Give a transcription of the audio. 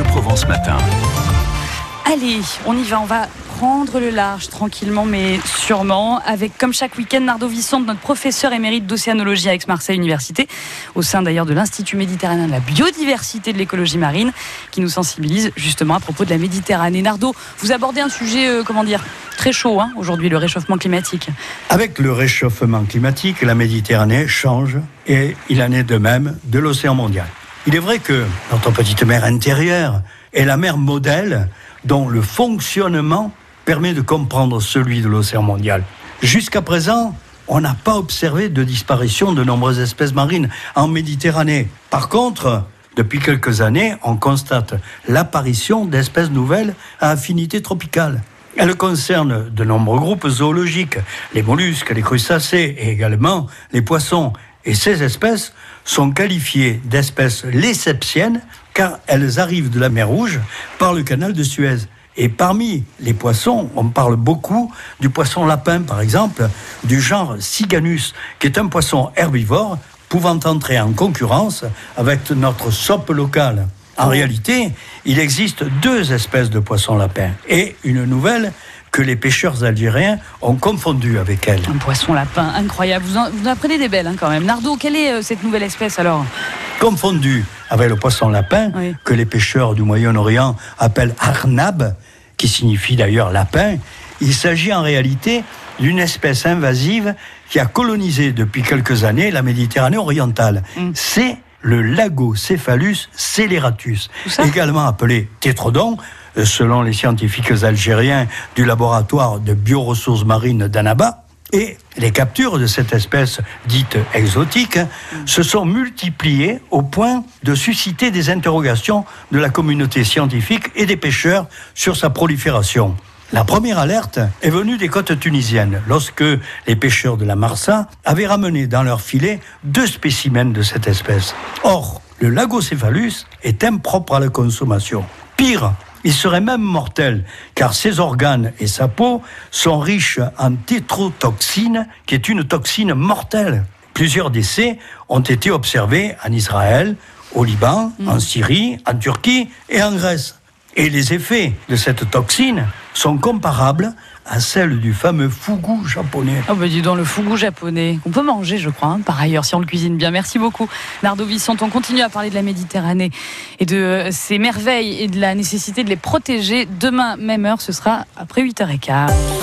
Bleu Provence Matin. Allez, on y va, on va prendre le large tranquillement mais sûrement avec comme chaque week-end Nardo Vissante, notre professeur émérite d'océanologie à Aix-Marseille Université, au sein d'ailleurs de l'Institut méditerranéen de la biodiversité de l'écologie marine, qui nous sensibilise justement à propos de la Méditerranée. Nardo, vous abordez un sujet, euh, comment dire, très chaud hein, aujourd'hui, le réchauffement climatique. Avec le réchauffement climatique, la Méditerranée change et il en est de même de l'océan mondial. Il est vrai que notre petite mer intérieure est la mer modèle dont le fonctionnement permet de comprendre celui de l'océan mondial. Jusqu'à présent, on n'a pas observé de disparition de nombreuses espèces marines en Méditerranée. Par contre, depuis quelques années, on constate l'apparition d'espèces nouvelles à affinité tropicale. Elles concernent de nombreux groupes zoologiques, les mollusques, les crustacés et également les poissons. Et ces espèces sont qualifiées d'espèces léceptiennes car elles arrivent de la mer Rouge par le canal de Suez. Et parmi les poissons, on parle beaucoup du poisson lapin, par exemple, du genre Siganus, qui est un poisson herbivore pouvant entrer en concurrence avec notre sope locale. En réalité, il existe deux espèces de poissons lapins et une nouvelle que les pêcheurs algériens ont confondu avec elle. Un poisson lapin incroyable. Vous en, vous en apprenez des belles hein, quand même. Nardo, quelle est euh, cette nouvelle espèce alors? Confondu avec le poisson lapin Oui. que les pêcheurs du Moyen-Orient appellent arnab, qui signifie d'ailleurs lapin, il s'agit en réalité d'une espèce invasive qui a colonisé depuis quelques années la Méditerranée orientale. Mm. C'est le Lagocéphalus ça? également appelé tétrodon, selon les scientifiques algériens du laboratoire de bioressources marines d'Annaba. Et les captures de cette espèce dite exotique se sont multipliées au point de susciter des interrogations de la communauté scientifique et des pêcheurs sur sa prolifération. La première alerte est venue des côtes tunisiennes, lorsque les pêcheurs de la Marsa avaient ramené dans leur filet deux spécimens de cette espèce. Or, le lagocéphalus est impropre à la consommation. Pire, il serait même mortel, car ses organes et sa peau sont riches en tétrotoxine, qui est une toxine mortelle. Plusieurs décès ont été observés en Israël, au Liban, en Syrie, en Turquie et en Grèce. Et les effets de cette toxine sont comparables à celles du fameux fougou japonais. Oh bah dis donc, le fougou japonais, qu'on peut manger je crois, hein, par ailleurs, si on le cuisine bien. Merci beaucoup Nardo Vissante. On continue à parler de la Méditerranée et de euh, ses merveilles et de la nécessité de les protéger. Demain, même heure, ce sera après 8h15.